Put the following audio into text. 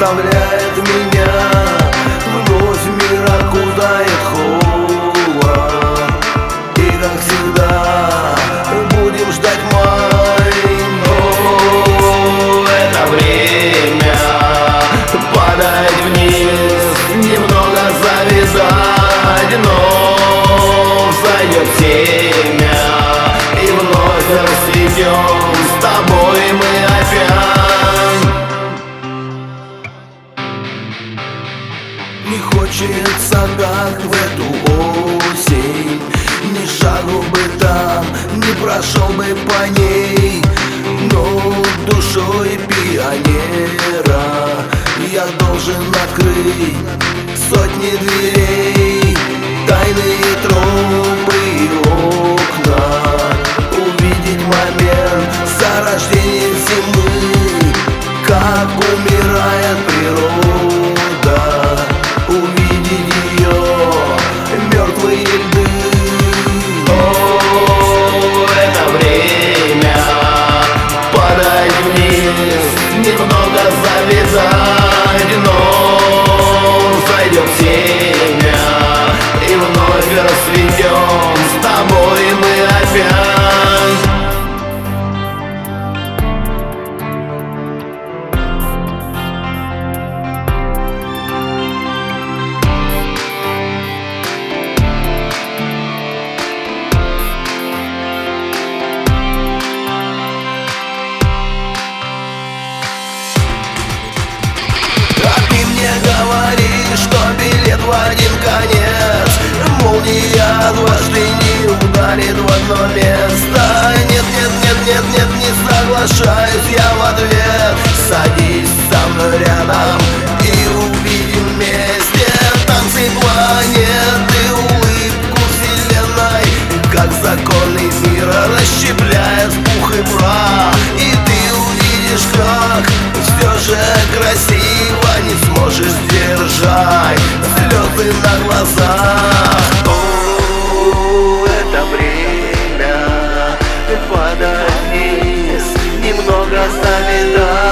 оставляет меня. Вновь мир окутает холод. И как всегда будем ждать май О, это время падать вниз, немного завязать, но взойдет семя Хочется, как в эту осень. Ни шагу бы там, не прошел бы по ней. Но душой пионера Я должен открыть сотни дверей. Тайные тропы расцветем с тобой мы опять. А говоришь, что билет в один конец Молния дважды не ударит в одно место. Нет, нет, нет, нет, нет, не соглашаюсь я в ответ. Садись со мной рядом и увидим вместе. Танцы планеты, улыбку вселенной Как законный мир расщепляет пух и прах И ты увидишь, как все же красиво Не сможешь сдержать слезы на глазах Немного